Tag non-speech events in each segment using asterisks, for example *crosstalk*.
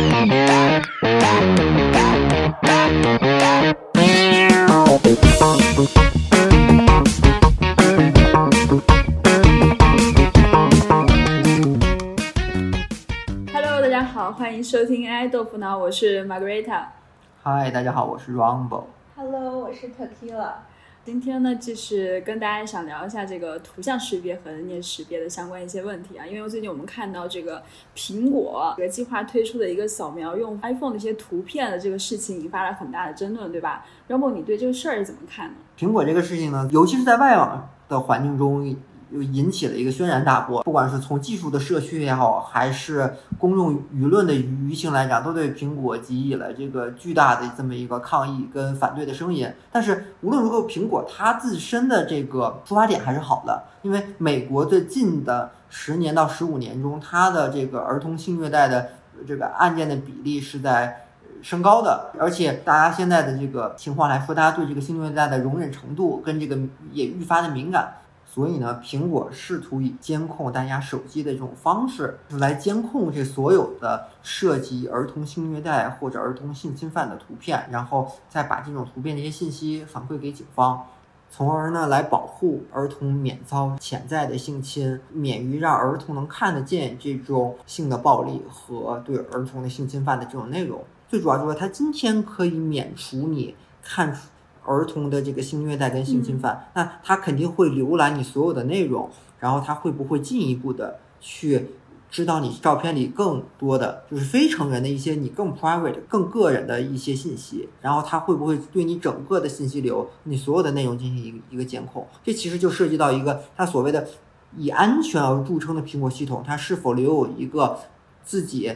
Hello，大家好，欢迎收听 AI 豆腐脑，我是 Margareta。嗨，大家好，我是 Rumble。Hello，我是 Tequila。今天呢，就是跟大家想聊一下这个图像识别和人脸识别的相关一些问题啊。因为最近我们看到这个苹果这个计划推出的一个扫描用 iPhone 的一些图片的这个事情，引发了很大的争论，对吧？Robo，你对这个事儿怎么看呢？苹果这个事情呢，尤其是在外网的环境中，又引起了一个轩然大波。不管是从技术的社区也好，还是公众舆论的舆情来讲，都对苹果给予了这个巨大的这么一个抗议跟反对的声音。但是无论如何，苹果它自身的这个出发点还是好的，因为美国最近的十年到十五年中，它的这个儿童性虐待的这个案件的比例是在。升高的，而且大家现在的这个情况来说，大家对这个性虐待的容忍程度跟这个也愈发的敏感，所以呢，苹果试图以监控大家手机的这种方式来监控这所有的涉及儿童性虐待或者儿童性侵犯的图片，然后再把这种图片的一些信息反馈给警方。从而呢，来保护儿童免遭潜在的性侵，免于让儿童能看得见这种性的暴力和对儿童的性侵犯的这种内容。最主要就是它今天可以免除你看儿童的这个性虐待跟性侵犯，那他肯定会浏览你所有的内容，然后他会不会进一步的去知道你照片里更多的就是非成人的一些你更 private、更个人的一些信息，然后他会不会对你整个的信息流、你所有的内容进行一个一个监控？这其实就涉及到一个他所谓的以安全而著称的苹果系统，它是否留有一个自己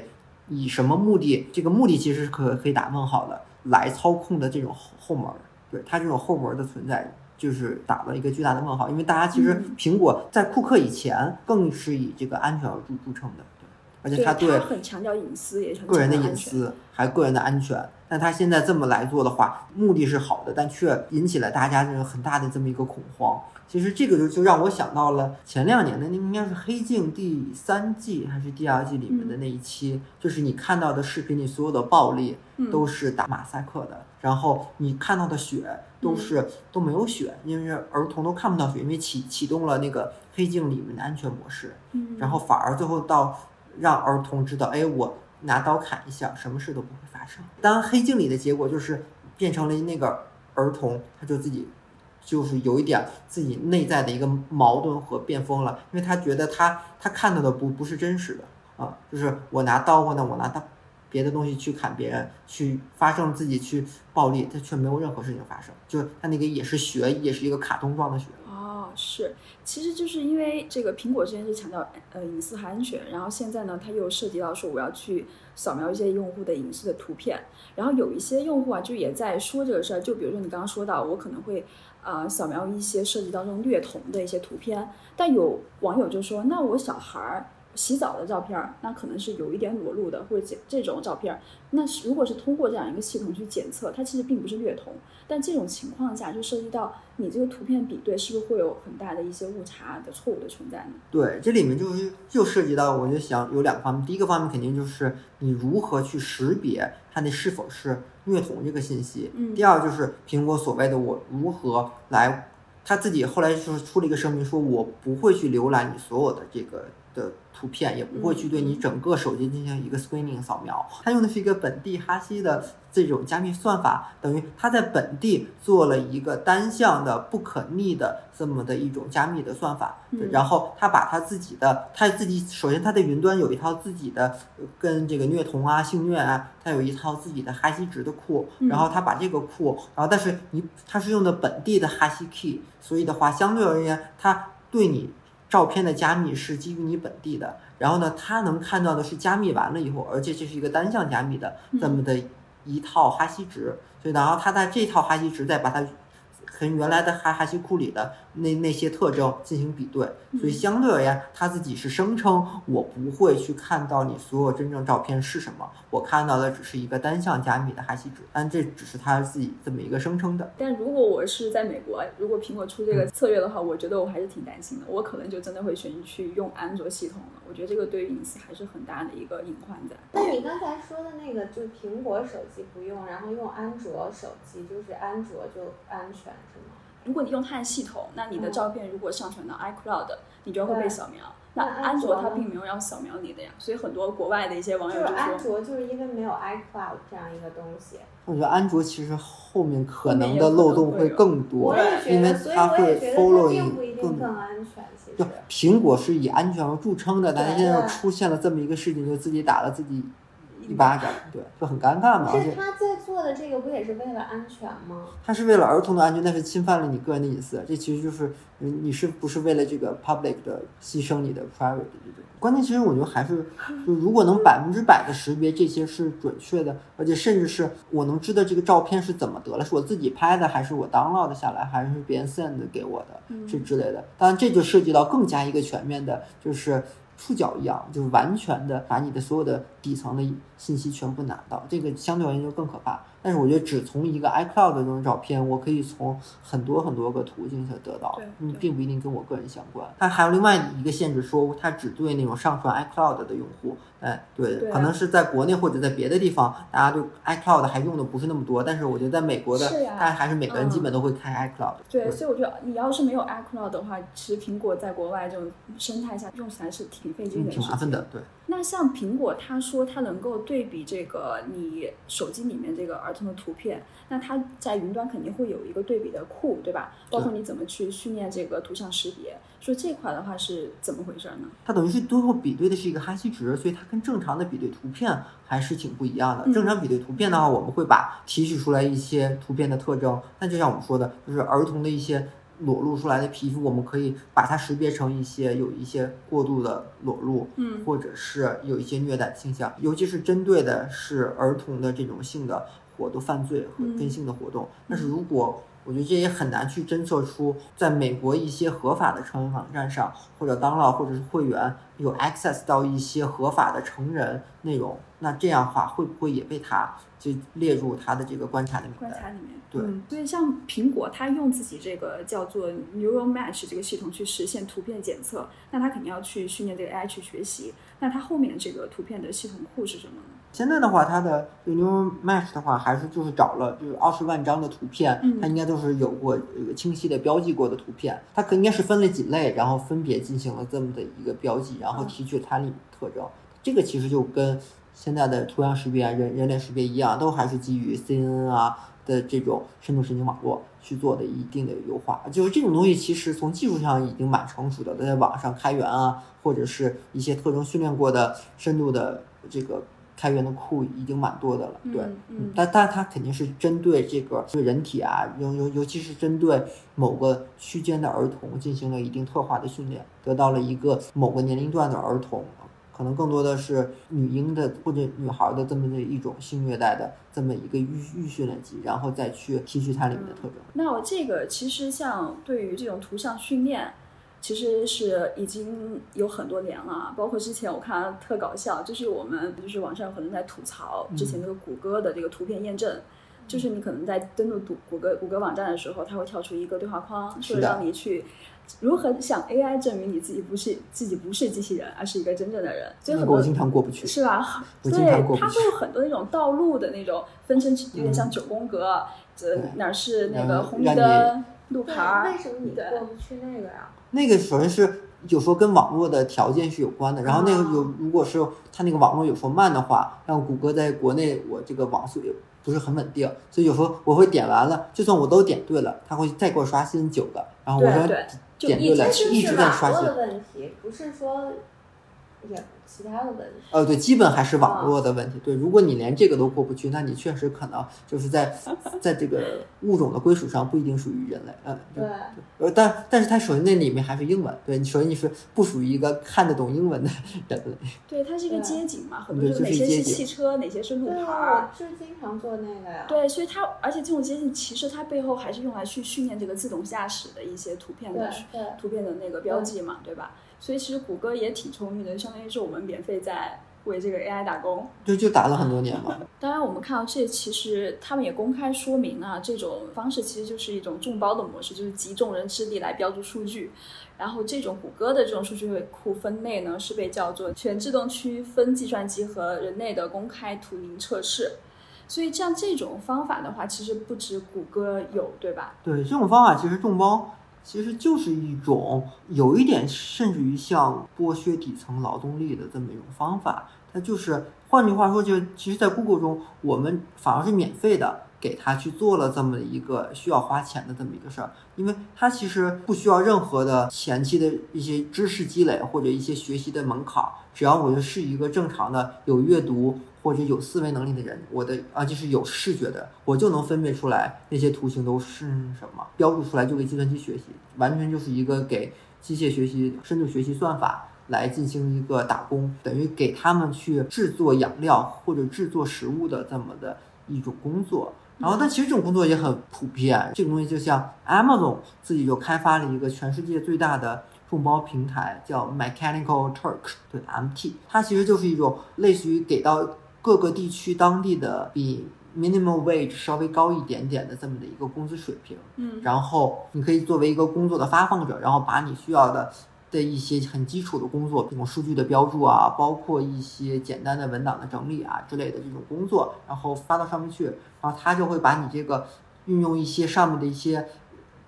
以什么目的？这个目的其实是可可以打问号的，来操控的这种后后门儿，对它这种后门的存在。就是打了一个巨大的问号，因为大家其实苹果在库克以前更是以这个安全而著著称的，对，而且它对很强调隐私，也很个人的隐私，还有个人的安全。但他现在这么来做的话，目的是好的，但却引起了大家这个很大的这么一个恐慌。其实这个就就让我想到了前两年的那应该是《黑镜》第三季还是第二季里面的那一期，就是你看到的视频里所有的暴力都是打马赛克的，然后你看到的血都是、都没有血，因为儿童都看不到血，因为启启动了那个《黑镜》里面的安全模式，嗯。然后反而最后到让儿童知道，哎，我拿刀砍一下，什么事都不会发生。当黑镜里的结果就是变成了那个儿童，他就自己就是有一点自己内在的一个矛盾和变疯了，因为他觉得他他看到的不不是真实的啊，就是我拿刀或者我拿他别的东西去砍别人，去发生自己去暴力，他却没有任何事情发生，就是他那个也是血，也是一个卡通状的血。哦，是，其实就是因为这个苹果之前是强调呃隐私和安全，然后现在呢，它又涉及到说我要去扫描一些用户的隐私的图片，然后有一些用户啊就也在说这个事儿，就比如说你刚刚说到，我可能会啊、扫描一些设计当中略同的一些图片，但有网友就说，那我小孩儿。洗澡的照片儿，那可能是有一点裸露的，或者这这种照片儿，那是如果是通过这样一个系统去检测，它其实并不是虐童，但这种情况下就涉及到你这个图片比对是不是会有很大的一些误差的错误的存在呢？对，这里面就是就涉及到，我就想有两个方面。第一个方面肯定就是你如何去识别它那是否是虐童这个信息。嗯第二就是苹果所谓的我如何来，他自己后来就是出了一个声明，说我不会去浏览你所有的这个的图片，也不会去对你整个手机进行一个 screening 扫描。它用的是一个本地哈希的这种加密算法，等于它在本地做了一个单向的不可逆的这么的一种加密的算法。嗯然后它把它自己的，它自己首先它的云端有一套自己的呃跟这个虐童啊、性虐啊，它有一套自己的哈希值的库，嗯然后它把这个库，然后但是你它是用的本地的哈希 key，所以的话相对而言，它对你照片的加密是基于你本地的，然后呢，他能看到的是加密完了以后，而且这是一个单向加密的这么的一套哈希值，所以然后他在这套哈希值再把它和原来的哈哈希库里的那那些特征进行比对，所以相对而言，他自己是声称我不会去看到你所有真正照片是什么，我看到的只是一个单向加密的哈希值，但这只是他自己这么一个声称的。但如果我是在美国，如果苹果出这个策略的话，我觉得我还是挺担心的，我可能就真的会选择去用安卓系统了。我觉得这个对于隐私还是很大的一个隐患在。那你刚才说的那个，就是苹果手机不用，然后用安卓手机，就是安卓就安全？如果你用它的系统，那你的照片如果上传到 iCloud，你就会被扫描。那那安安卓它并没有要扫描你的呀，所以很多国外的一些网友就说，安卓就是因为没有 iCloud 这样一个东西，我觉得安卓其实后面可能的漏洞会更多因为它会我也觉得它 following 并不一定更更安全。其就，苹果是以安全而著称的，但是现在又出现了这么一个事情，就自己打了自己一巴掌，对，就很尴尬嘛。可是他在做的这个不也是为了安全吗？他是为了儿童的安全，但是侵犯了你个人的隐私，这其实就是嗯你是不是为了这个 public 的牺牲你的 private 的这种。关键其实我觉得还是，就如果能百分之百的识别这些是准确的，而且甚至是我能知道这个照片是怎么得了，是我自己拍的，还是我 download 下来，还是别人 send 给我的，这之类的。当然这就涉及到更加一个全面的，就是。触角一样，就是完全的把你的所有的底层的信息全部拿到，这个相对而言就更可怕。但是我觉得只从一个 iCloud 的这种照片，我可以从很多很多个途径下得到对，嗯，并不一定跟我个人相关。它还有另外一个限制，说它只对那种上传 iCloud 的用户，哎，对，对啊可能是在国内或者在别的地方，大家对 iCloud 还用的不是那么多，但是我觉得在美国的，是呀大家还是每个人嗯基本都会开 iCloud。对，所以我觉得你要是没有 iCloud 的话，其实苹果在国外这种生态下用起来是挺费劲嗯，的，挺麻烦。的，对。那像苹果，它说它能够对比这个你手机里面这个儿童的图片，那它在云端肯定会有一个对比的库，对吧？包括你怎么去训练这个图像识别，说这块的话是怎么回事呢？它等于是最后比对的是一个哈希值，所以它跟正常的比对图片还是挺不一样的。嗯正常比对图片的话，我们会把提取出来一些图片的特征，那就像我们说的，就是儿童的一些裸露出来的皮肤，我们可以把它识别成一些有一些过度的裸露，嗯或者是有一些虐待倾向，尤其是针对的是儿童的这种性的活动、犯罪和嗯跟性的活动。但是如果我觉得这也很难去侦测出，在美国一些合法的成人网站上，或者当 o 或者是会员有 access 到一些合法的成人内容，那这样的话会不会也被他就列入他的这个观察里面？观察里面，对嗯，所以像苹果，它用自己这个叫做 Neural Match 这个系统去实现图片检测，那它肯定要去训练这个 AI 去学习。那它后面这个图片的系统库是什么呢？现在的话，它的 Neural Match 的话，还是就是找了就是二十万张的图片，嗯它应该都是有过这个清晰的标记过的图片，它可应该是分了几类，然后分别进行了这么的一个标记，然后嗯提取它里面特征。这个其实就跟现在的图像识别、人人脸识别一样，都还是基于 CNN 啊的这种深度神经网络去做的一定的优化。就是这种东西，其实从技术上已经蛮成熟的，在网上开源啊，或者是一些特征训练过的深度的这个开源的库已经蛮多的了。对，嗯嗯但但它肯定是针对这个对人体啊，尤尤尤其是针对某个区间的儿童进行了一定特化的训练，得到了一个某个年龄段的儿童。可能更多的是女婴的或者女孩的这么的一种性虐待的这么一个预预训练集，然后再去提取它里面的特征。那我这个其实像对于这种图像训练，其实是已经有很多年了啊。包括之前我看特搞笑，就是我们就是网上有很多人在吐槽之前那个谷歌的这个图片验证。就是你可能在登录谷谷歌谷歌网站的时候，它会跳出一个对话框，说让你去如何向 AI 证明你自己不是自己不是机器人，而是一个真正的人。所以很多我经常过不去。是吧？我对经常过，不去它会有很多那种道路的那种分成，有点像九宫格，这对哪儿是那个红绿灯、路牌儿为什么你对过不去那个呀？那个首先是有时候跟网络的条件是有关的，然后那个啊。有如果是它那个网络有时候慢的话，让谷歌在国内我这个网速也不是很稳定，所以有时候我会点完了，就算我都点对了，它会再给我刷新九个，然后我说点对了一直在刷新的问题，不是说也其他的问题。呃，对，基本还是网络的问题。对，如果你连这个都过不去，那你确实可能就是在 *laughs* 在这个物种的归属上不一定属于人类。嗯，对，呃，但但是它首先那里面还是英文，对你首先你是不属于一个看得懂英文的人类。*laughs* 对，它是一个街景嘛，很多对就是哪些是汽车，哪些是路对，牌儿我。是经常做那个呀。对，所以它，而且这种街景其实它背后还是用来去训练这个自动驾驶的一些图片对的对图片的那个标记嘛，对吧？所以其实谷歌也挺聪明的，相当于是我们免费在为这个 AI 打工。就就打了很多年嘛。*laughs* 当然，我们看到这其实他们也公开说明啊，这种方式其实就是一种众包的模式，就是集众人之力来标注数据。然后这种谷歌的这种数据库分类呢，是被叫做全自动区分计算机和人类的公开图灵测试。所以像这种方法的话，其实不止谷歌有，对吧？对，这种方法其实众包其实就是一种有一点甚至于像剥削底层劳动力的这么一种方法。它就是换句话说，就其实，在 Google 中，我们反而是免费的给他去做了这么一个需要花钱的这么一个事儿，因为它其实不需要任何的前期的一些知识积累或者一些学习的门槛，只要我就是一个正常的有阅读或者有思维能力的人，我的啊就是有视觉的，我就能分辨出来那些图形都是什么，标注出来就给计算机学习，完全就是一个给机械学习、深度学习算法来进行一个打工，等于给他们去制作养料或者制作食物的这么的一种工作。然后，但其实这种工作也很普遍。这个东西就像 Amazon 自己就开发了一个全世界最大的众包平台，叫 Mechanical Turk，对 MT，它其实就是一种类似于给到各个地区当地的比 minimum wage 稍微高一点点的这么的一个工资水平。嗯然后你可以作为一个工作的发放者，然后把你需要的的一些很基础的工作，这种数据的标注啊，包括一些简单的文档的整理啊之类的这种工作，然后发到上面去，然后他就会把你这个运用一些上面的一些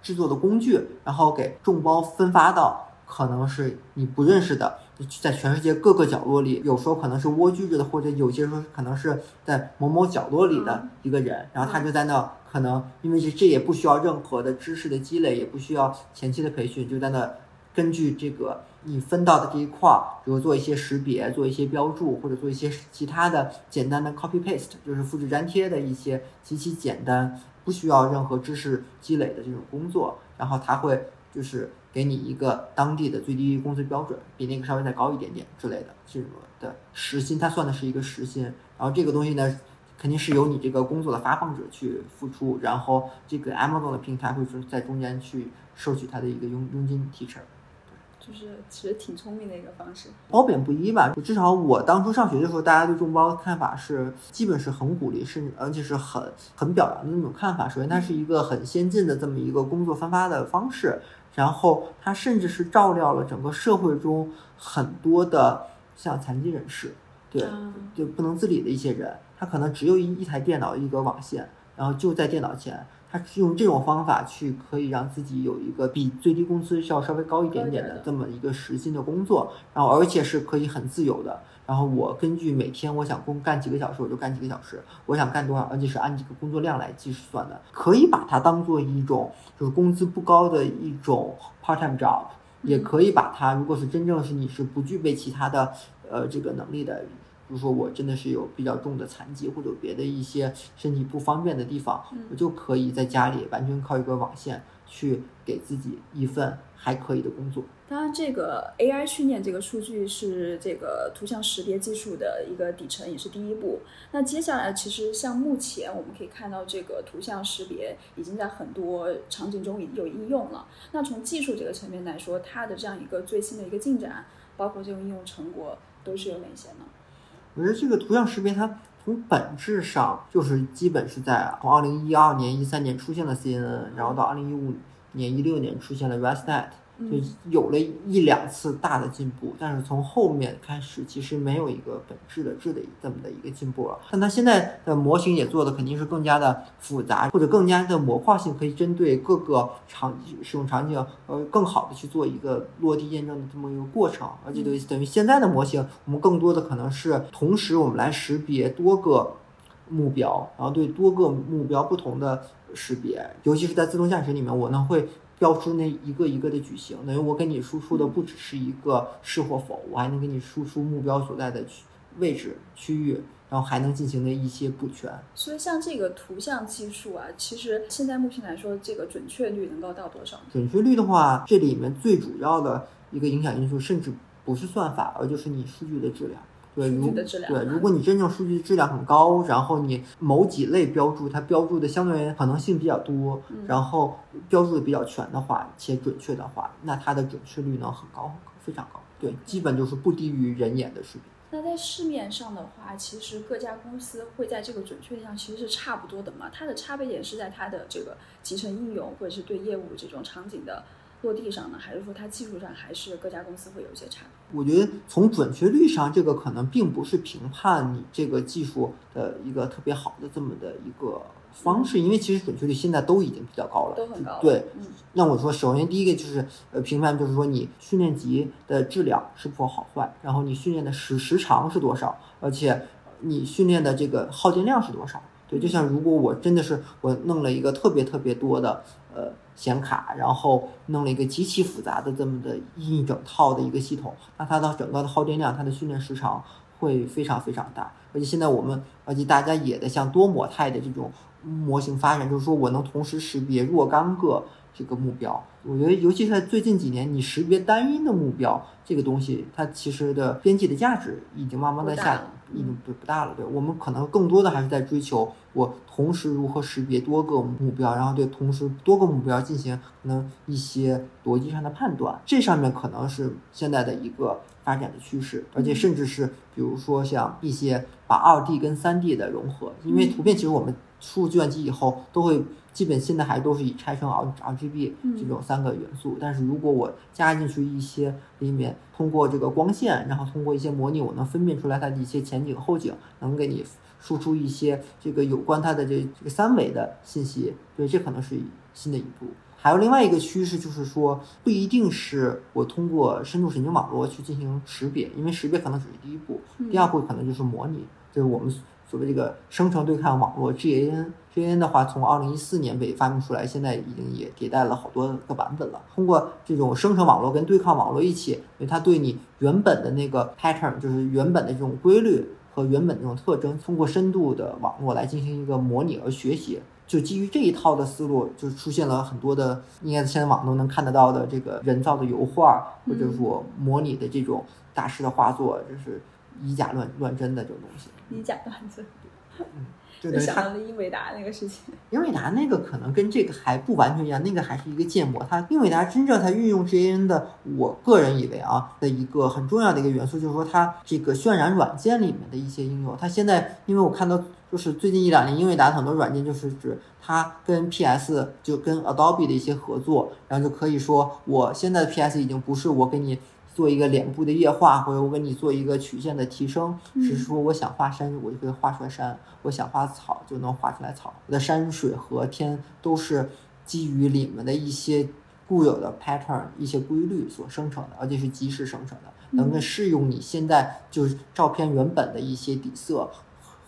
制作的工具，然后给众包分发到可能是你不认识的，在全世界各个角落里，有时候可能是蜗居着的，或者有些时候可能是在某某角落里的一个人，然后他就在那可能因为这这也不需要任何的知识的积累，也不需要前期的培训，就在那根据这个你分到的这一块儿，比如做一些识别，做一些标注，或者做一些其他的简单的 copy paste，就是复制粘贴的一些极其简单，不需要任何知识积累的这种工作，然后他会就是给你一个当地的最低工资标准，比那个稍微再高一点点之类的这种的时薪，它算的是一个时薪，然后这个东西呢。肯定是由你这个工作的发放者去付出，然后这个 Amazon 的平台会是在中间去收取它的一个佣佣金提成。就是其实挺聪明的一个方式。褒贬不一吧，至少我当初上学的时候，大家对众包的看法是基本是很鼓励，甚至而且是很很表扬的那种看法。首先，它是一个很先进的这么一个工作分发的方式，然后它甚至是照料了整个社会中很多的像残疾人士，对，啊就不能自理的一些人，他可能只有一一台电脑一个网线，然后就在电脑前，他用这种方法去可以让自己有一个比最低工资要稍微高一点点的这么一个时薪的工作，然后而且是可以很自由的。然后我根据每天我想工干几个小时，我就干几个小时，我想干多少，而且是按这个工作量来计算的，可以把它当做一种就是工资不高的一种 part time job，也可以把它，如果是真正是你是不具备其他的呃这个能力的。比如说我真的是有比较重的残疾或者别的一些身体不方便的地方，我就可以在家里完全靠一个网线去给自己一份还可以的工作。当然，这个 AI 训练这个数据是这个图像识别技术的一个底层，也是第一步。那接下来，其实像目前我们可以看到，这个图像识别已经在很多场景中已经有应用了。那从技术这个层面来说，它的这样一个最新的一个进展，包括这种应用成果，都是有哪些呢？我觉得这个图像识别它从本质上就是基本是在从二零一二年、一三年出现了 CNN，然后到二零一五年、一六年出现了 ResNet，就有了一两次大的进步，但是从后面开始其实没有一个本质的质的这么的一个进步了。但它现在的模型也做的肯定是更加的复杂，或者更加的模块性，可以针对各个场使用场景，呃，更好的去做一个落地验证的这么一个过程。而且等于等于现在的模型，我们更多的可能是同时我们来识别多个目标，然后对多个目标不同的识别，尤其是在自动驾驶里面，我呢会标出那一个一个的矩形，等于我给你输出的不只是一个是或否，我还能给你输出目标所在的区位置区域，然后还能进行的一些补全。所以像这个图像技术啊，其实现在目前来说，这个准确率能够到多少？准确率的话，这里面最主要的一个影响因素，甚至不是算法，而就是你数据的质量。对，数如对，如果你真正数据质量很高，然后你某几类标注它标注的相对可能性比较多，嗯然后标注的比较全的话，且准确的话，那它的准确率呢很高很高，非常高。对，基本就是不低于人眼的水平。那在市面上的话，其实各家公司会在这个准确率上其实是差不多的嘛。它的差别点是在它的这个集成应用或者是对业务这种场景的落地上呢，还是说它技术上还是各家公司会有一些差别？我觉得从准确率上，这个可能并不是评判你这个技术的一个特别好的这么的一个方式，因为其实准确率现在都已经比较高了。都很高了对，嗯那我说，首先第一个就是呃，评判就是说你训练集的质量是否好坏，然后你训练的时时长是多少，而且你训练的这个耗电量是多少。对，就像如果我真的是我弄了一个特别特别多的呃显卡，然后弄了一个极其复杂的这么的一整套的一个系统，那它的整个的耗电量，它的训练时长会非常非常大。而且现在我们，而且大家也在向多模态的这种模型发展，就是说我能同时识别若干个这个目标。我觉得，尤其是在最近几年，你识别单一的目标这个东西，它其实的边际的价值已经慢慢的下，已经不不大了。对我们可能更多的还是在追求我同时如何识别多个目标，然后对同时多个目标进行可能一些逻辑上的判断，这上面可能是现在的一个发展的趋势，而且甚至是比如说像一些把二 D 跟三 D 的融合，因为图片其实我们输入计算机以后都会。基本现在还都是以拆成 R R G B 嗯这种三个元素，但是如果我加进去一些里面，通过这个光线，然后通过一些模拟，我能分辨出来它的一些前景后景，能给你输出一些这个有关它的这这个三维的信息，对，这可能是新的一步。还有另外一个趋势就是说，不一定是我通过深度神经网络去进行识别，因为识别可能只是第一步，第二步可能就是模拟，就是我们所谓这个生成对抗网络 GAN。GAN 的话，从二零一四年被发明出来，现在已经也迭代了好多个版本了。通过这种生成网络跟对抗网络一起，因为它对你原本的那个 pattern，就是原本的这种规律和原本这种特征，通过深度的网络来进行一个模拟和学习。就基于这一套的思路，就出现了很多的，应该现在网上能看得到的这个人造的油画，或者说模拟的这种大师的画作，就是以假乱乱真的这种东西。以假乱真，*laughs* 就等于它就想到了英伟达那个事情。英伟达那个可能跟这个还不完全一样，那个还是一个建模。它英伟达真正它运用 GAN 的，我个人以为啊的一个很重要的一个元素，就是说它这个渲染软件里面的一些应用。它现在因为我看到就是最近一两年，英伟达很多软件就是指它跟 PS 就跟 Adobe 的一些合作，然后就可以说我现在的 PS 已经不是我给你。做一个脸部的液化，或者我给你做一个曲线的提升，只是说我想画山，我就可以画出来山；我想画草，就能画出来草。我的山水和天都是基于里面的一些固有的 pattern、一些规律所生成的，而且是即时生成的，能够适用你现在就是照片原本的一些底色。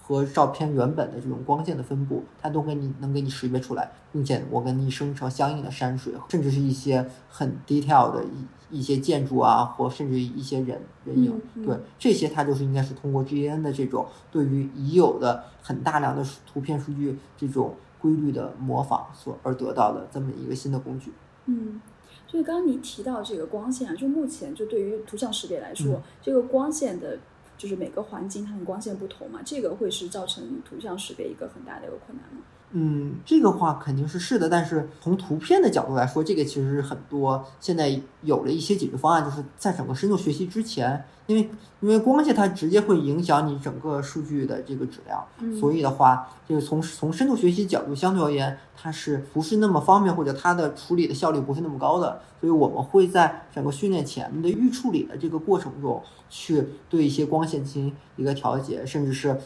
和照片原本的这种光线的分布，它都给你能给你识别出来，并且我给你生成相应的山水，甚至是一些很 detail 的一一些建筑啊，或甚至一些人人影，对这些它就是应该是通过 GAN 的这种对于已有的很大量的图片数据这种规律的模仿所而得到的这么一个新的工具。嗯，就是刚刚你提到这个光线啊，就目前就对于图像识别来说，嗯这个光线的，就是每个环境它的光线不同嘛，这个会是造成图像识别一个很大的一个困难吗？嗯，这个话肯定是是的，但是从图片的角度来说，这个其实是很多现在有了一些解决方案，就是在整个深度学习之前，因为因为光线它直接会影响你整个数据的这个质量，嗯。所以的话，就是从从深度学习角度相对而言，它是不是那么方便，或者它的处理的效率不是那么高的，所以我们会在整个训练前的预处理的这个过程中，去对一些光线进行一个调节，甚至是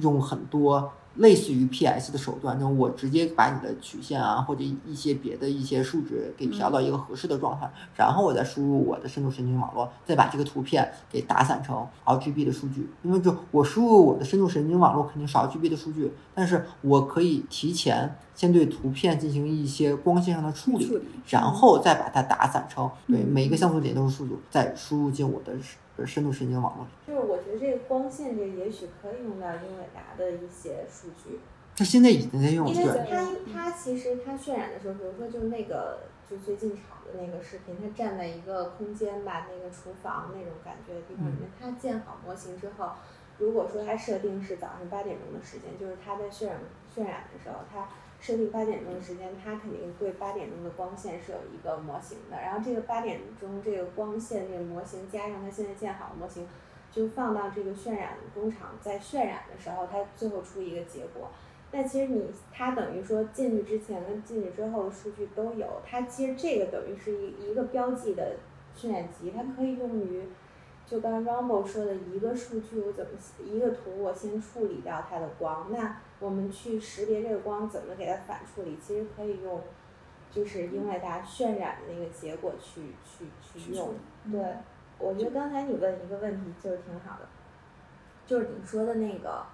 用很多类似于 PS 的手段，那我直接把你的曲线啊或者一些别的一些数值给调到一个合适的状态，然后我再输入我的深度神经网络，再把这个图片给打散成 RGB 的数据。因为就我输入我的深度神经网络肯定是 RGB 的数据，但是我可以提前先对图片进行一些光线上的处理，处理然后再把它打散成对嗯。每一个像素点都是数组，再输入进我的深深度神经网络里。就是我觉得这个光线这个也许可以用到英伟达的一些数据，它现在已经在用，因为对，它它其实它渲染的时候，比如说就是那个就最近炒的那个视频，它站在一个空间吧，那个厨房那种感觉的地方里面，它建好模型之后，如果说它设定是早上八点钟的时间，就是它在渲染渲染的时候，它设定八点钟的时间，它肯定对八点钟的光线是有一个模型的，然后这个八点钟这个光线这个模型加上它现在建好的模型，就放到这个渲染工厂在渲染的时候，它最后出一个结果。那其实你它等于说进去之前跟进去之后的数据都有，它其实这个等于是一一个标记的渲染集，它可以用于就刚才 Rumble 说的一个数据我怎么一个图我先处理掉它的光，那我们去识别这个光怎么给它反处理，其实可以用就是英伟达渲染的那个结果去去去用。对，我觉得刚才你问一个问题就是挺好的，就是你说的那个，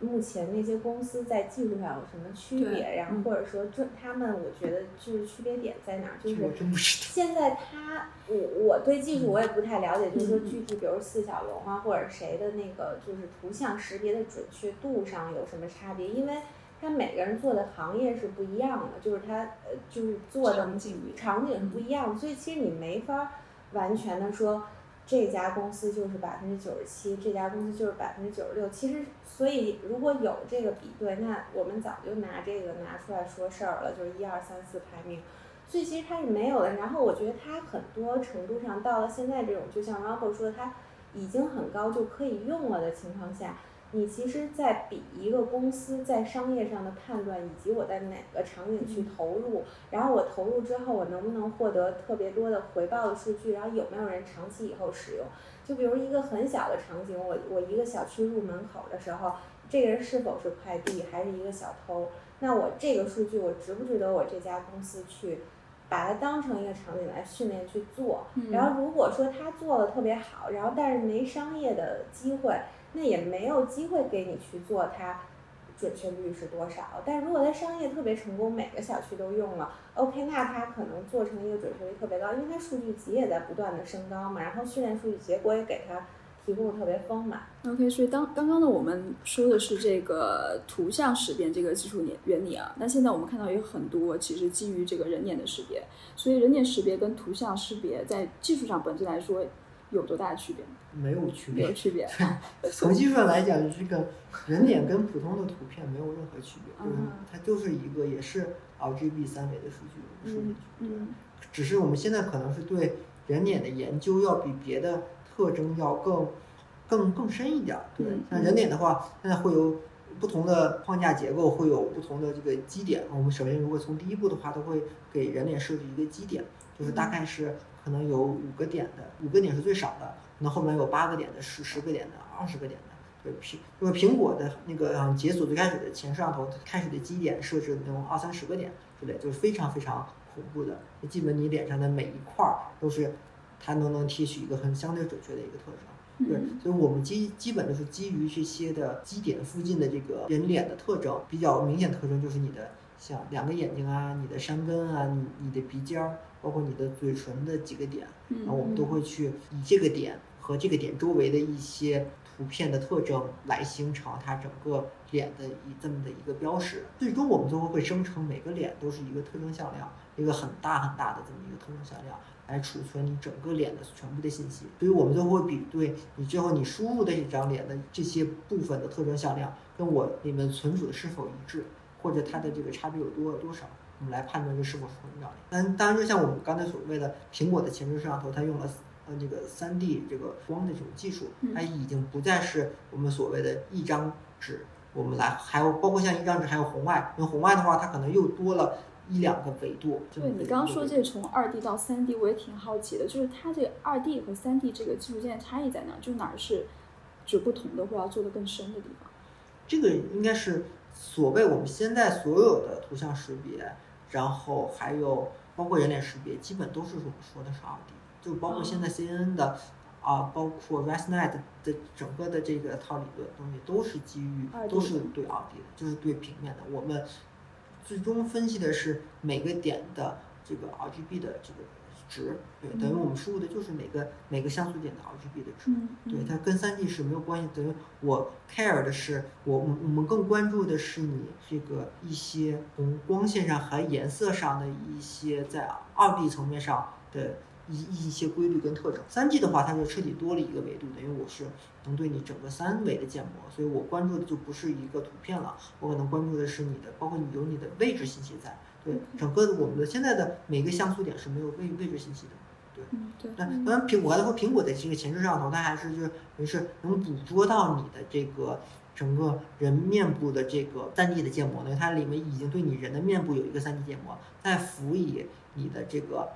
目前那些公司在技术上有什么区别？然后嗯或者说这他们，我觉得就是区别点在哪儿？就是。现在他，我我对技术我也不太了解，就是说嗯具体，比如四小龙啊，或者谁的那个就是图像识别的准确度上有什么差别？因为他每个人做的行业是不一样的，就是他呃就是做的场景不一样场景是不一样的，所以其实你没法完全的说这家公司就是百分之九十七，这家公司就是百分之九十六。其实，所以如果有这个比对，那我们早就拿这个拿出来说事儿了，就是一二三四排名。所以其实它是没有的。然后我觉得它很多程度上到了现在这种，就像 Robo 说的，它已经很高就可以用了的情况下，你其实，在比一个公司在商业上的判断，以及我在哪个场景去投入，然后我投入之后，我能不能获得特别多的回报的数据，然后有没有人长期以后使用？就比如一个很小的场景，我我一个小区入门口的时候，这个人是否是快递，还是一个小偷？那我这个数据，我值不值得我这家公司去把它当成一个场景来训练去做？嗯然后如果说他做的特别好，然后但是没商业的机会，那也没有机会给你去做它准确率是多少。但如果它商业特别成功，每个小区都用了，OK，那它可能做成一个准确率特别高，因为它数据集也在不断的升高嘛，然后训练数据结果也给它提供的特别丰满。OK，所以当刚刚呢，我们说的是这个图像识别这个技术原原理啊。那现在我们看到有很多其实基于这个人脸的识别，所以人脸识别跟图像识别在技术上本质来说有多大的区别？没有区别。没有区别。*laughs* 从技术上来讲，这个人脸跟普通的图片没有任何区别，就是嗯它就是一个也是 RGB 三维的数据数据嗯嗯只是我们现在可能是对人脸的研究要比别的特征要更更更深一点儿。对嗯，像人脸的话，现在会有不同的框架结构，会有不同的这个基点。我们首先如果从第一步的话，都会给人脸设置一个基点，就是大概是可能有五个点的，五个点是最少的，可能后面有八个点的、十十个点的、二十个点的。对苹，因为苹果的那个嗯解锁最开始的前摄像头开始的基点设置那种二三十个点之类，就是非常非常恐怖的。基本你脸上的每一块儿都是它都能提取一个很相对准确的一个特征。对嗯，所以我们基基本就是基于这些的基点附近的这个人脸的特征，比较明显特征就是你的像两个眼睛啊、你的山根啊、你你的鼻尖儿，包括你的嘴唇的几个点，然后我们都会去以这个点和这个点周围的一些图片的特征来形成它整个脸的一这么的一个标识。最终我们最后会生成每个脸都是一个特征向量，一个很大很大的这么一个特征向量。来储存你整个脸的全部的信息，所以我们最后会比对你最后你输入的这张脸的这些部分的特征向量，跟我里面存储的是否一致，或者它的这个差别有多多少，我们来判断这是否是同一张脸。但当然，就像我们刚才所谓的苹果的前置摄像头，它用了呃这个三 D 这个光的这种技术，它已经不再是我们所谓的一张纸，我们来还有包括像一张纸还有红外，因为红外的话，它可能又多了。一两个维度，对你刚刚说这从二 D 到三 D，我也挺好奇的，就是它这个二 D 和三 D 这个技术间的差异在哪？就哪儿是就不同的，或要做的更深的地方？这个应该是所谓我们现在所有的图像识别，然后还有包括人脸识别，基本都是我们说的是二 D，就包括现在 CNN 的啊，包括 ResNet 的整个的这个套理论东西，都是基于都是对二 D 的，就是对平面的。我们最终分析的是每个点的这个 RGB 的这个值，对，等于我们输入的就是每个每个像素点的 RGB 的值。嗯，对，它跟三 D 是没有关系的。等于我 care 的是，我我我们更关注的是你这个一些从光线上和颜色上的一些在二 D 层面上的一一些规律跟特征。三 D 的话，它就彻底多了一个维度，等于我是能对你整个三维的建模，所以我关注的就不是一个图片了，我可能关注的是你的，包括你有你的位置信息在。对，整个我们的现在的每个像素点是没有位位置信息的。嗯，对，那当然，苹果还说苹果的这个前置摄像头，它还是就是等于是能捕捉到你的这个整个人面部的这个三 D 的建模呢，它里面已经对你人的面部有一个三 D 建模，再辅以你的这个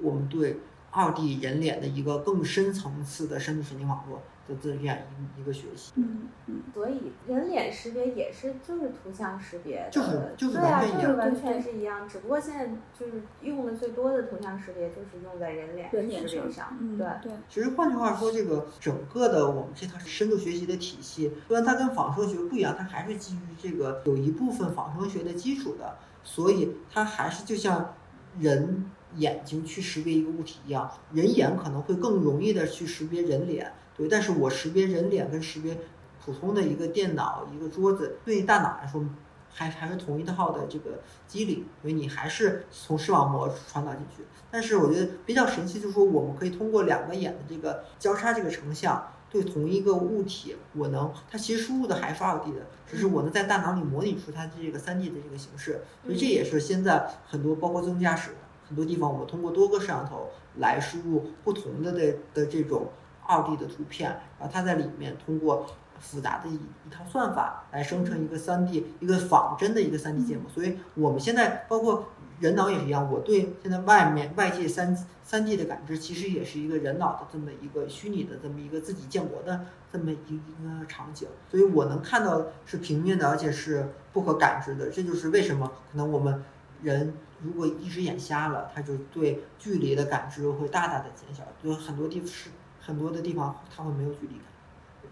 我们对二 D 人脸的一个更深层次的深度神经网络的这样一一个学习。嗯嗯，所以人脸识别也是就是图像识别的，就是就是对啊，完全一样就是完全是一样，只不过现在就是用的最多的图像识别就是用在人脸人脸识别上，嗯，对。对，其实换句话说，这个整个的我们这套深度学习的体系，虽然它跟仿生学不一样，它还是基于这个有一部分仿生学的基础的，所以它还是就像人眼睛去识别一个物体一样，人眼可能会更容易的去识别人脸，对，但是我识别人脸跟识别普通的一个电脑、一个桌子，对大脑来说。还还是同一套的这个机理，所以你还是从视网膜传导进去。但是我觉得比较神奇，就是说我们可以通过两个眼的这个交叉这个成像，对同一个物体，我能它其实输入的还是二 D 的，只是我能在大脑里模拟出它这个三 D 的这个形式。所以这也是现在很多包括自动驾驶很多地方，我们通过多个摄像头来输入不同的的的这种二 D 的图片，然后它在里面通过。复杂的一一套算法来生成一个三 D 一个仿真的一个三 D 建模，所以我们现在包括人脑也是一样，我对现在外面外界三三 D 的感知，其实也是一个人脑的这么一个虚拟的这么一个自己建模的这么一一个场景，所以我能看到是平面的，而且是不可感知的，这就是为什么可能我们人如果一只眼瞎了，他就对距离的感知会大大的减小，就很多地方是很多的地方它会没有距离感。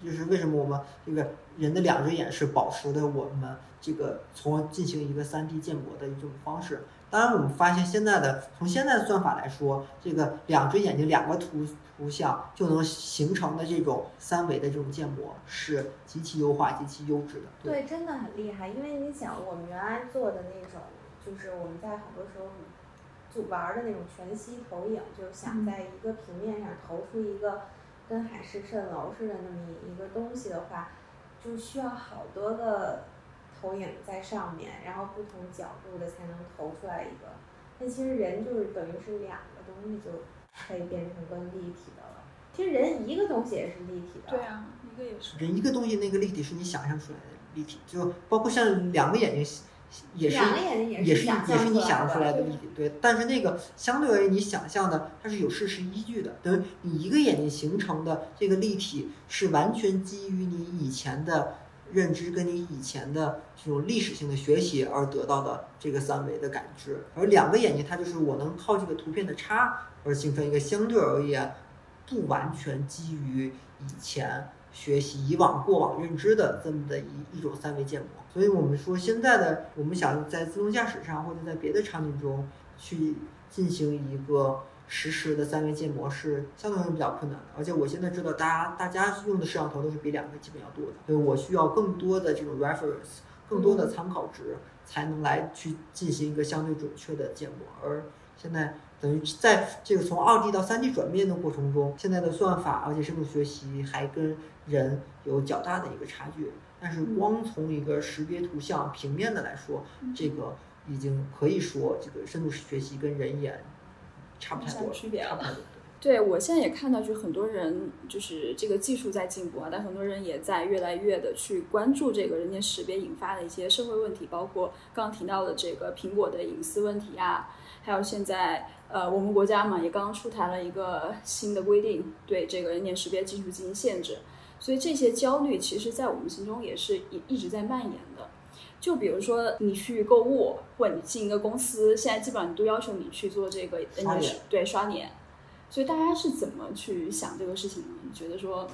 就是为什么我们这个人的两只眼是保持的我们这个从而进行一个三 D 建模的一种方式。当然，我们发现现在的从现在的算法来说，这个两只眼睛两个图图像就能形成的这种三维的这种建模是极其优化、极其优质的。对，真的很厉害。因为你想，我们原来做的那种，就是我们在很多时候就玩的那种全息投影，就是想在一个平面上投出一个。跟海市蜃楼似的那么一个东西的话，就需要好多个投影在上面，然后不同角度的才能投出来一个。那其实人就是等于是两个东西就可以变成更立体的了。其实人一个东西也是立体的。对啊，一个也是。人一个东西那个立体是你想象出来的立体，就包括像两个眼睛。也是，也是，也是你想象出来的立体，对。但是那个相对而言，你想象的它是有事实依据的，等于你一个眼睛形成的这个立体是完全基于你以前的认知跟你以前的这种历史性的学习而得到的这个三维的感知。而两个眼睛，它就是我能靠这个图片的差而形成一个相对而言不完全基于以前。学习以往过往认知的这么的一一种三维建模，所以我们说现在的我们想在自动驾驶上或者在别的场景中去进行一个实时的三维建模是相对来说比较困难的。而且我现在知道大家大家用的摄像头都是比两个基本要多的，所以我需要更多的这种 reference，更多的参考值才能来去进行一个相对准确的建模。而现在等于在这个从二 D 到三 D 转变的过程中，现在的算法而且深度学习还跟人有较大的一个差距，但是光从一个识别图像平面的来说，这个已经可以说这个深度学习跟人眼差不太多，区别了。对，我现在也看到，就很多人就是这个技术在进步啊，但很多人也在越来越的去关注这个人脸识别引发的一些社会问题，包括刚刚提到的这个苹果的隐私问题啊，还有现在呃我们国家嘛也刚刚出台了一个新的规定，对这个人脸识别技术进行限制。所以这些焦虑，其实，在我们心中也是一一直在蔓延的。就比如说你去购物，或者你进一个公司，现在基本上都要求你去做这个刷脸对刷脸。所以大家是怎么去想这个事情呢？你觉得说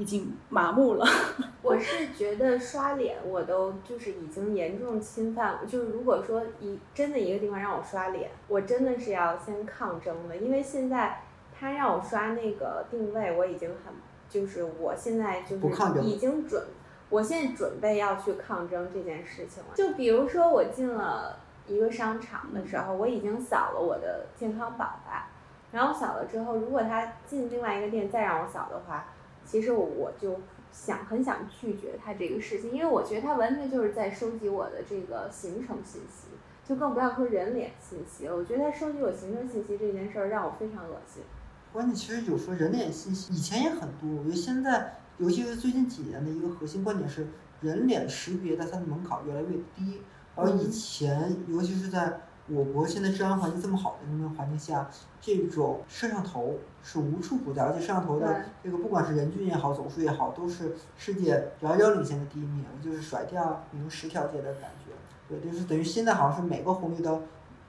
已经麻木了？*laughs* 我是觉得刷脸，我都就是已经严重侵犯。就是如果说一真的一个地方让我刷脸，我真的是要先抗争的，因为现在他让我刷那个定位，我已经很就是我现在就是已经准，我现在准备要去抗争这件事情了。就比如说我进了一个商场的时候，我已经扫了我的健康宝吧，然后扫了之后，如果他进另外一个店再让我扫的话，其实我就想很想拒绝他这个事情，因为我觉得他完全就是在收集我的这个行程信息，就更不要说人脸信息了。我觉得他收集我行程信息这件事儿让我非常恶心。关键其实有时候人脸信息以前也很多，我觉得现在，尤其是最近几年的一个核心观点是，人脸识别的它的门槛越来越低，而以前，尤其是在我国现在治安环境这么好的那么环境下，这种摄像头是无处不在，而且摄像头的这个不管是人均也好，总数也好，都是世界遥遥领先的第一名，就是甩掉名十条街的感觉。对，就是等于现在好像是每个红绿灯，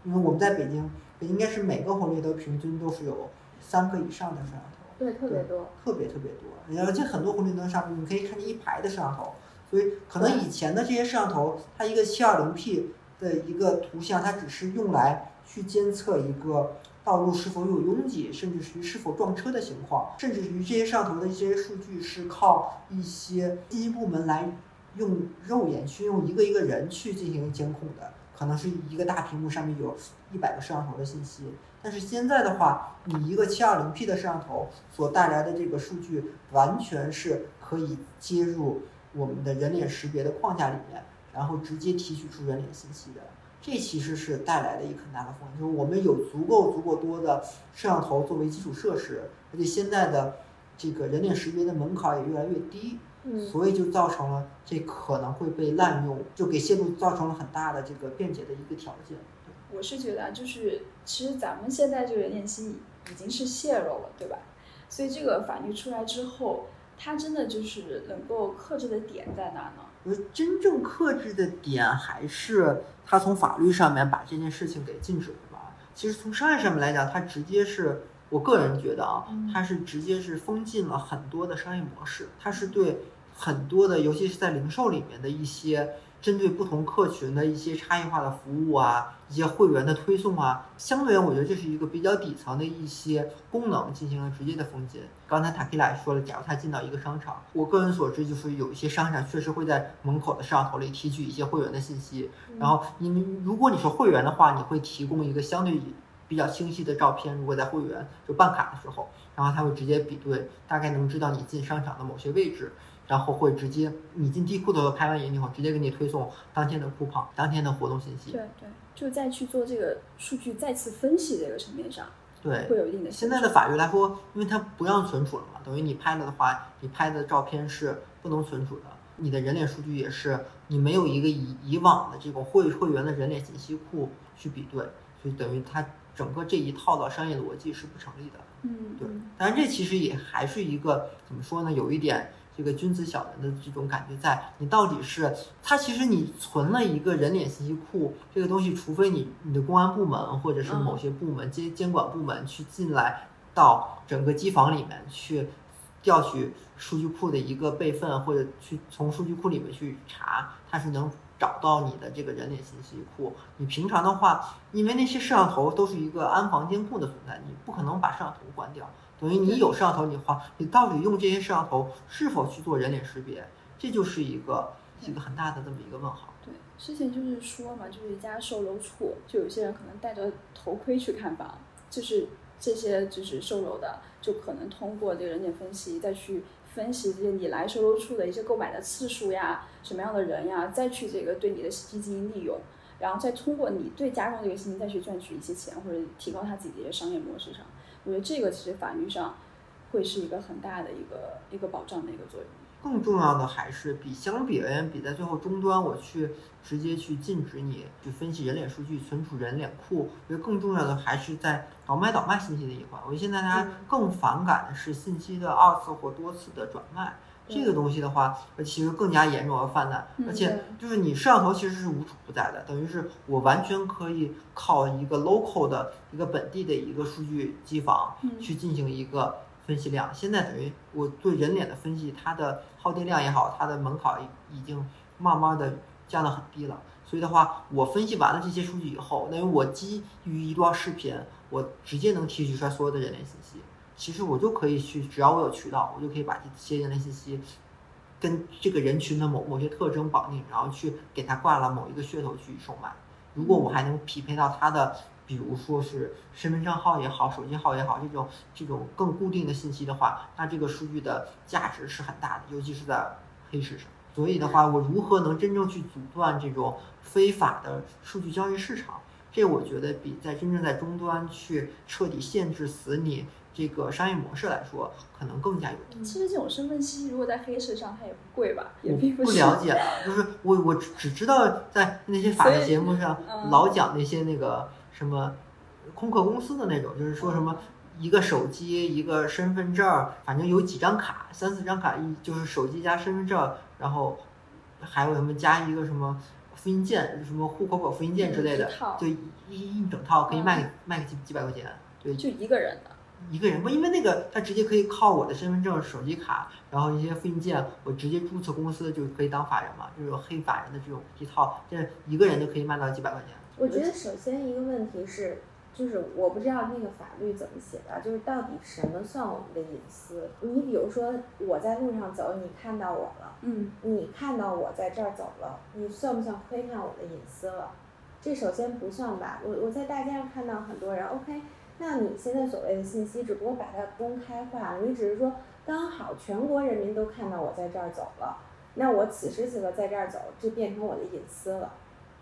因为我们在北京，北京应该是每个红绿灯平均都是有三个以上的摄像头。对，特别多。特别特别多，而且很多红绿灯上面你可以看见一排的摄像头，所以可能以前的这些摄像头，它一个 720P 的一个图像，它只是用来去监测一个道路是否有拥挤，甚至是是否撞车的情况，甚至于这些摄像头的一些数据是靠一些信息部门来用肉眼去用一个一个人去进行监控的，可能是一个大屏幕上面有一百个摄像头的信息。但是现在的话，你一个 720P 的摄像头所带来的这个数据，完全是可以接入我们的人脸识别的框架里面，然后直接提取出人脸信息的。这其实是带来的一个很大的风险，就是我们有足够足够多的摄像头作为基础设施，而且现在的这个人脸识别的门槛也越来越低，嗯，所以就造成了这可能会被滥用，就给泄露造成了很大的这个便捷的一个条件。我是觉得啊，就是其实咱们现在这个人脸信息已经是泄露了，对吧？所以这个法律出来之后，它真的就是能够克制的点在哪呢？我觉得真正克制的点还是他从法律上面把这件事情给禁止了吧。其实从商业上面来讲，它直接是我个人觉得啊，它是直接是封禁了很多的商业模式，它是对很多的，尤其是在零售里面的一些针对不同客群的一些差异化的服务啊，一些会员的推送啊，相对而言，我觉得这是一个比较底层的一些功能进行了直接的封禁。刚才塔克拉也说了，假如他进到一个商场，我个人所知就是有一些商场确实会在门口的摄像头里提取一些会员的信息，然后你如果你是会员的话，你会提供一个相对比较清晰的照片，如果在会员就办卡的时候，然后他会直接比对，大概能知道你进商场的某些位置。然后会直接你进地库的时候拍完影以后，直接给你推送当天的 coupon、当天的活动信息。对对，就再去做这个数据再次分析这个层面上，对，会有一定的现在的法律来说，因为它不让存储了嘛，等于你拍了的话，你拍的照片是不能存储的，你的人脸数据也是你没有一个以以往的这种会会员的人脸信息库去比对，所以等于它整个这一套的商业逻辑是不成立的。嗯，对，当然这其实也还是一个怎么说呢，有一点。这个君子小人的这种感觉，在你到底是它其实你存了一个人脸信息库，这个东西，除非你你的公安部门或者是某些部门监监管部门去进来到整个机房里面去调取数据库的一个备份，或者去从数据库里面去查，它是能找到你的这个人脸信息库。你平常的话，因为那些摄像头都是一个安防监控的存在，你不可能把摄像头关掉。等于你有摄像头，你花，你到底用这些摄像头是否去做人脸识别，这就是一个一个很大的这么一个问号。对，之前就是说嘛，就是一家售楼处，就有些人可能戴着头盔去看房，就是这些就是售楼的，就可能通过这个人脸分析再去分析这些你来售楼处的一些购买的次数呀，什么样的人呀，再去这个对你的信息进行利用，然后再通过你对加工这个信息再去赚取一些钱，或者提高他自己的一些商业模式上。我觉得这个其实法律上会是一个很大的一个一个保障的一个作用。更重要的还是比相比而言，比在最后终端我去直接去禁止你去分析人脸数据、存储人脸库，我觉得更重要的还是在倒卖倒卖信息的一环。我觉得现在大家更反感的是信息的二次或多次的转卖。这个东西的话，呃其实更加严重而泛滥，嗯而且就是你摄像头其实是无处不在的，等于是我完全可以靠一个 local 的一个本地的一个数据机房嗯去进行一个分析量。现在等于我对人脸的分析，它的耗电量也好，它的门槛已已经慢慢的降得很低了。所以的话，我分析完了这些数据以后，等于我基于一段视频，我直接能提取出来所有的人脸信息。其实我就可以去，只要我有渠道，我就可以把这些人脸信息跟这个人群的某某些特征绑定，然后去给他挂了某一个噱头去售卖。如果我还能匹配到他的，比如说是身份证号也好，手机号也好，这种这种更固定的信息的话，那这个数据的价值是很大的，尤其是在黑市上。所以的话，我如何能真正去阻断这种非法的数据交易市场？这我觉得比在真正在终端去彻底限制死你这个商业模式来说，可能更加有用。其实这种身份信息如果在黑市上，它也不贵吧，也我并是不了解了，就是我我只只知道在那些法制节目上嗯老讲那些那个什么空客公司的那种，就是说什么一个手机一个身份证儿，反正有几张卡，三四张卡，一就是手机加身份证儿，然后还有什么加一个什么复印件，什么户口本复印件之类的就一一一整套可以卖给卖个几几百块钱，对，就一个人的。一个人不，因为那个他直接可以靠我的身份证、手机卡，然后一些复印件，我直接注册公司就可以当法人嘛，这种黑法人的这种一套，这一个人就可以卖到几百块钱。我觉得首先一个问题是，就是我不知道那个法律怎么写的，啊就是到底什么算我们的隐私？你比如说我在路上走，你看到我了，嗯，你看到我在这儿走了，你算不算窥探我的隐私了？这首先不算吧。我我在大街上看到很多人，OK，那你现在所谓的信息，只不过把它公开化了，你只是说刚好全国人民都看到我在这儿走了，那我此时此刻在这儿走，这变成我的隐私了。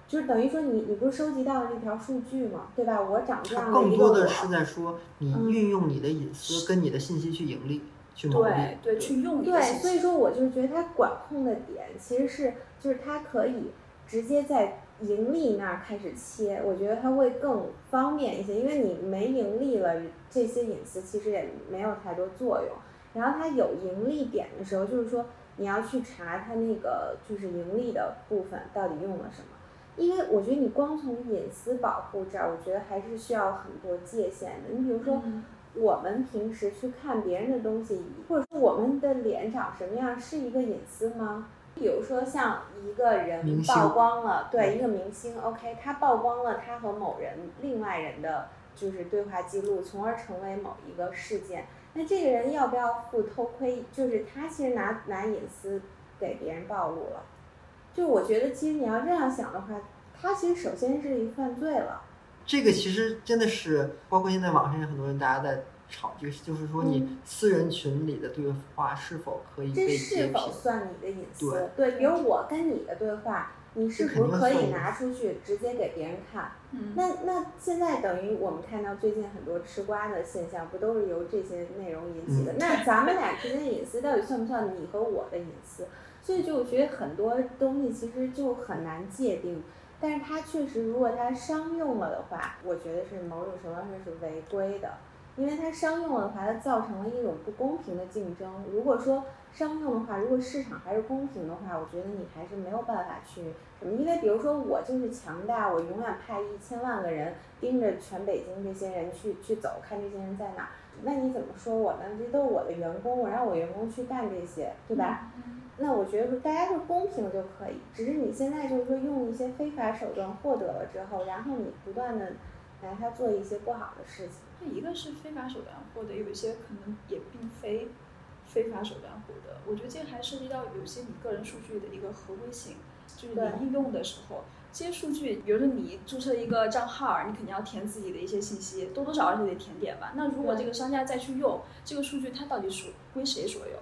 就是等于说你，你不是收集到了那条数据吗？对吧？我长这它样的更一个我，多的是在说你嗯运用你的隐私跟你的信息去盈利、去牟利对。对，去用你的对，信息所以说我就是觉得它管控的点其实是，就是它可以直接在盈利那儿开始切，我觉得它会更方便一些，因为你没盈利了，这些隐私其实也没有太多作用。然后它有盈利点的时候，就是说你要去查它那个就是盈利的部分到底用了什么。因为我觉得你光从隐私保护这儿，我觉得还是需要很多界限的。你比如说，嗯我们平时去看别人的东西，或者说我们的脸长什么样，是一个隐私吗？比如说像一个人曝光了，对嗯一个明星，OK，他曝光了他和某人另外人的就是对话记录，从而成为某一个事件。那这个人要不要负偷窥？就是他其实拿拿隐私给别人暴露了。就我觉得，其实你要这样想的话，他其实首先是一犯罪了。这个其实真的是，包括现在网上有很多人大家在吵，就是就是说你嗯私人群里的对话是否可以这是否？算你的隐私？对比如我跟你的对话，你是不是可以拿出去直接给别人看？嗯，那那现在等于我们看到最近很多吃瓜的现象，不都是由这些内容引起的？嗯那咱们俩之间的隐私到底算不算你和我的隐私？所以就我觉得很多东西其实就很难界定。但是它确实，如果它商用了的话，我觉得是某种程度上是违规的，因为它商用的话，它造成了一种不公平的竞争。如果说商用的话，如果市场还是公平的话，我觉得你还是没有办法去什么，因为比如说我就是强大，我永远派一千万个人盯着全北京这些人去去走，看这些人在哪儿。那你怎么说我呢？这都是我的员工，我让我员工去干这些，对吧？那我觉得大家就公平就可以，只是你现在就是说用一些非法手段获得了之后，然后你不断的拿它做一些不好的事情。这一个是非法手段获得，有一些可能也并非非法手段获得。我觉得这个还涉及到有些你个人数据的一个合规性，就是你应用的时候，这些数据，比如说你注册一个账号，你肯定要填自己的一些信息，多多少少得填点吧。那如果这个商家再去用这个数据，它到底属归谁所有？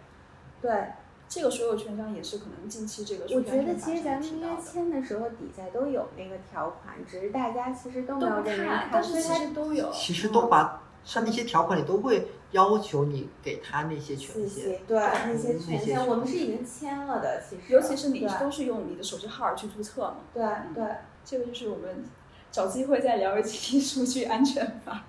对，这个所有权上也是可能近期这个我觉得其实咱们。应该签的时候底下都有那个条款，只是大家其实都没有认真看，但是其实都有。其实都把像那些条款里都会要求你给他那些权限。息对那些权限，我们是已经签了的，其实尤其是你对都是用你的手机号去注册嘛，对对。这个就是我们找机会再聊一期 *laughs* 数据安全法。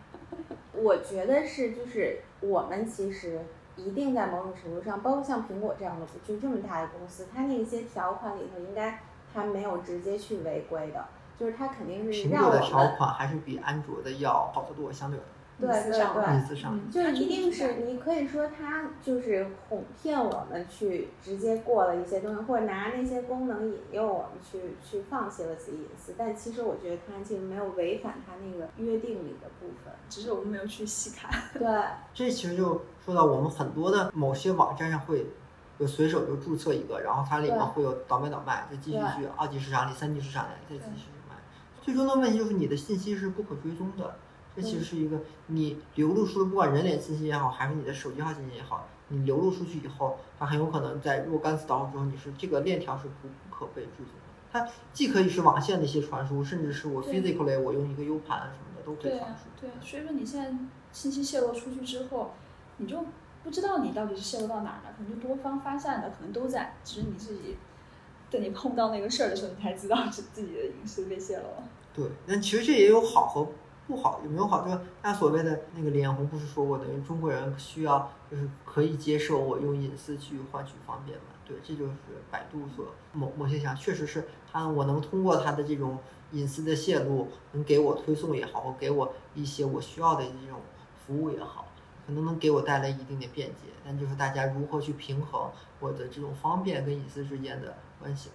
我觉得是，就是我们其实一定在某种程度上，包括像苹果这样的就这么大的公司，它那些条款里头应该它没有直接去违规的，就是它肯定是苹果的条让我们款还是比安卓的要好得多，相对对对隐私上。嗯就是一定是你可以说他就是哄骗我们去直接过了一些东西，或者拿那些功能引诱我们去去放弃了自己隐私，但其实我觉得他其实没有违反他那个约定里的部分。只是我们没有去细看。*laughs* 对，这其实就说到我们很多的某些网站上会就随手就注册一个，然后它里面会有倒卖倒卖，再继续去二级市场里、三级市场里再继续卖。最终的问题就是你的信息是不可追踪的，这其实是一个你流露出的，不管人脸信息也好，还是你的手机号信息也好，你流露出去以后，它很有可能在若干次导入之后，你是这个链条是不不可被追踪的。它既可以是网线的一些传输，甚至是我 physically 我用一个 U 盘什么的都可以传输。，对啊，所以说你现在信息泄露出去之后，你就不知道你到底是泄露到哪儿了，可能就多方发散的，可能都在，只是你自己等你碰到那个事儿的时候，你才知道自自己的隐私被泄露了。对，那其实这也有好和不好，有没有好？就是大家所谓的那个脸红不是说过，等于中国人需要就是可以接受我用隐私去换取方便嘛？对，这就是百度所某某些想，确实是他我能通过他的这种隐私的泄露，能给我推送也好，或给我一些我需要的这种服务也好，可能能给我带来一定的便捷，但就是大家如何去平衡我的这种方便跟隐私之间的关系。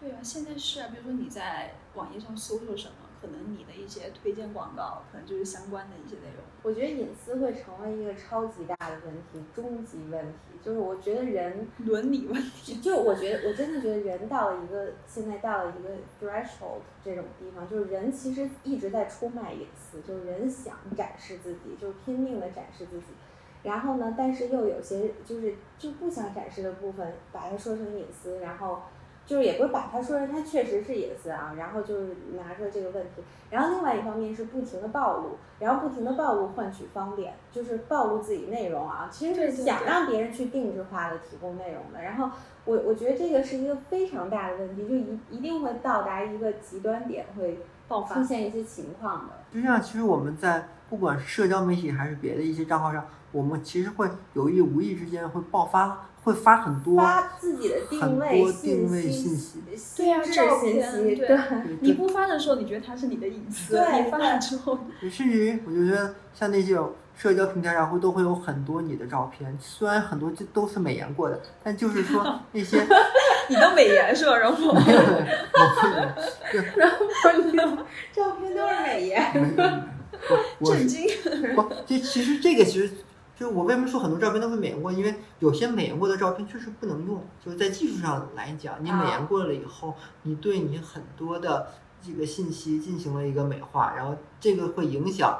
对啊，现在是啊，比如说你在网页上搜索什么，可能你的一些推荐广告，可能就是相关的一些内容。我觉得隐私会成为一个超级大的问题，终极问题。就是我觉得人伦理问题，就我觉得，我真的觉得人到了一个现在到了一个 threshold 这种地方，就是人其实一直在出卖隐私，就是人想展示自己，就是拼命的展示自己，然后呢，但是又有些就是就不想展示的部分，把它说成隐私，然后就是也不是把它说成它确实是隐私啊，然后就是拿出这个问题，然后另外一方面是不停的暴露，然后不停的暴露换取方便，就是暴露自己内容啊，其实是想让别人去定制化的提供内容的，然后。我我觉得这个是一个非常大的问题，就一一定会到达一个极端点，会爆发出现一些情况的。实际上，其实我们在不管是社交媒体还是别的一些账号上，我们其实会有意无意之间会爆发，会发很多发自己的定很位多定位信息息。对呀照信片息，对对你不发的时候，你觉得它是你的隐私；对你发了之后，甚至于，我就觉得像那些社交平台上会都会有很多你的照片，虽然很多就都是美颜过的，但就是说 *laughs* 那些 *laughs* 你都美颜是吧？然后 *laughs* 然后你的照片都是美颜，没有我我震惊。不，这其实这个其实就是我为什么说很多照片都是美颜过，因为有些美颜过的照片确实不能用，就是在技术上来讲，你美颜过了以后，你对你很多的这个信息进行了一个美化，然后这个会影响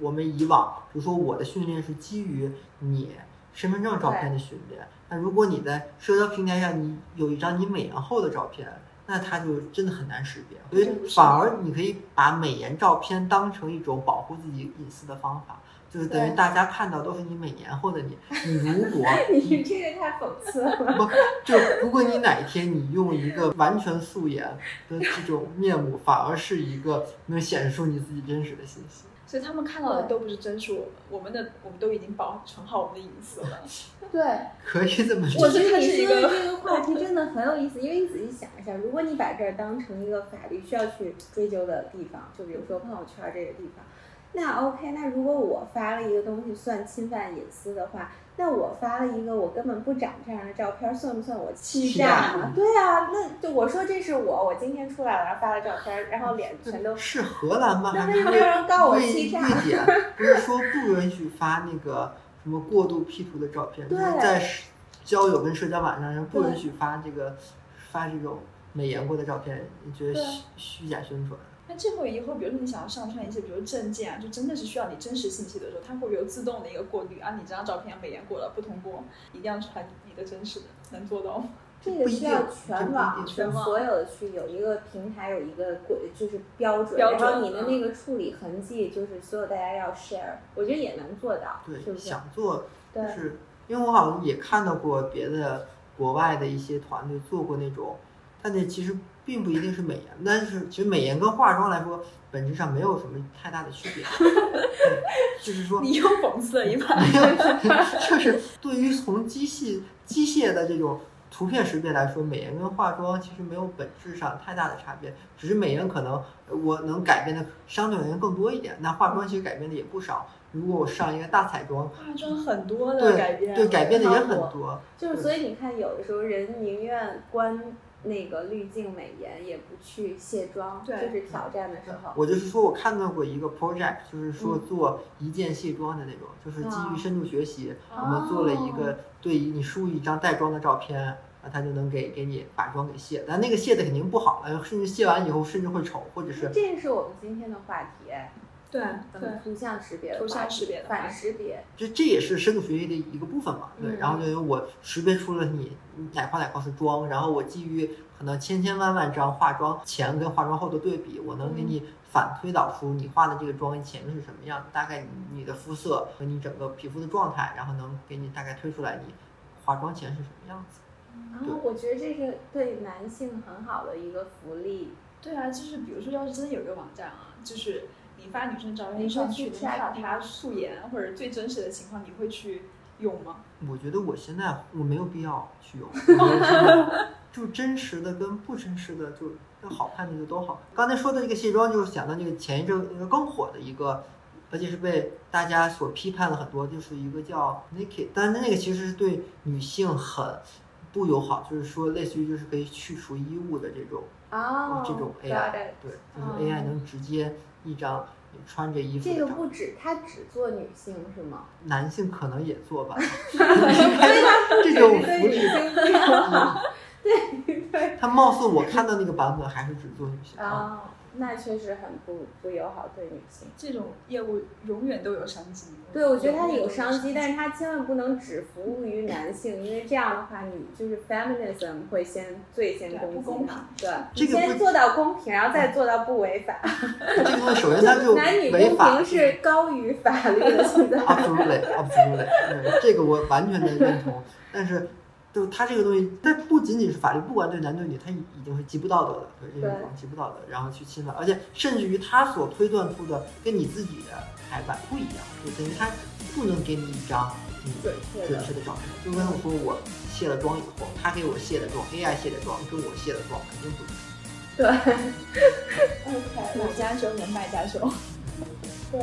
我们以往，比如说我的训练是基于你身份证照片的训练，那如果你在社交平台上你有一张你美颜后的照片。那它就真的很难识别，所以反而你可以把美颜照片当成一种保护自己隐私的方法，就是等于大家看到都是你每年后的你。*laughs* 你如果你这个太讽刺了。不就如果你哪一天你用一个完全素颜的这种面目，反而是一个能显示出你自己真实的信息。所以他们看到的都不是真实我们，我们的我们都已经保存好我们的隐私了。*laughs* 对，可以这么说，我觉得你说的这个话题真的很有意思，因为你仔细想一下，如果你把这儿当成一个法律需要去追究的地方，就比如说朋友圈这个地方，那 OK，那如果我发了一个东西算侵犯隐私的话，那我发了一个我根本不长这样的照片，算不算我欺欺诈诈呢？对啊，那就我说这是我，我今天出来了，然后发了照片，然后脸全都是荷兰吗？那为什么有人告我欺诈瑞典不是说不允许发那个什么过度 P 图的照片，就是对在交友跟社交网站上不允许发这个发这种美颜过的照片，你觉得虚虚假宣传？那这会以后，比如说你想要上传一些，比如证件啊，就真的是需要你真实信息的时候，它会有自动的一个过滤啊？你这张照片美颜过了，不通过，一定要传你的真实的，能做到吗？这个需要全网这不一定的所有的去有一个平台有一个规就是标准，标准然后你的那个处理痕迹就是所有大家要 share，我觉得也能做到，是对，不是？想做就对是因为我好像也看到过别的国外的一些团队做过那种，但那其实并不一定是美颜，但是其实美颜跟化妆来说，本质上没有什么太大的区别。*laughs* 对就是说，你又讽刺了一把。*laughs* 就是对于从机器机械的这种图片识别来说，美颜跟化妆其实没有本质上太大的差别，只是美颜可能呃我能改变的相对而言更多一点，那化妆其实改变的也不少。如果我上一个大彩妆，化妆很多的对改变，对改变的也很多。就是所以你看，有的时候人宁愿关那个滤镜美颜，也不去卸妆，对就是挑战的时候。我就是说，我看到过一个 project，就是说嗯做一键卸妆的那种，就是基于哦深度学习，哦我们做了一个对于你输入一张带妆的照片，啊，它就能给给你把妆给卸，但那个卸的肯定不好了，甚至卸完以后甚至会丑，或者是这是我们今天的话题，对图像识别的图像识别的反识别，这这也是深度学习的一个部分嘛，对，嗯然后就我识别出了你哪块哪块是妆，然后我基于可能千千万万张化妆前跟化妆后的对比，我能给你反推导出你化的这个妆前是什么样的，大概你你的肤色和你整个皮肤的状态，然后能给你大概推出来你化妆前是什么样子。然后我觉得这是对男性很好的一个福利。对啊，就是比如说，要是真的有一个网站啊，就是你发女生照片上去，去能看到她素颜或者最真实的情况，你会去用吗？我觉得我现在我没有必要去用，*laughs* 就真实的跟不真实的就要好看的就都好。刚才说的这个卸妆，就是想到那个前一阵那个更火的一个，而且是被大家所批判了很多，就是一个叫 Naked，但是那个其实是对女性很不友好，就是说类似于就是可以去除衣物的这种、哦，这种 AI，对，就哦是 AI 能直接一张你穿着衣服这个不止，他只做女性是吗？男性可能也做吧，*laughs* 这种对女福利性不友好。它貌似我看到那个版本还是只做女性啊。哦，那确实很不不友好对女性。这种业务永远都有商机。对，我觉得它有商机，但是是它千万不能只服务于男性，因为这样的话，你就是 feminism 会先最先对攻击不公平。对，这个不你先做到公平，然后再做到不违法。这个东西首先它就 *laughs* 男女公违法平是高于法律的，*laughs* 现在。，absolutely absolutely，对这个我完全的认同。但是，就是它这个东西，它不仅仅是法律，不管对男对女，它已已经是极不道德的，对这对种极不道德，然后去侵犯，而且甚至于他所推断出的跟你自己的排版不一样，就等于他不能给你一张你准确的。准确的照片。就跟我说我卸了妆以后，他给我卸的妆，AI 卸的妆跟我卸的妆肯定不一样。对。OK，买家秀跟卖家秀。*laughs* 对。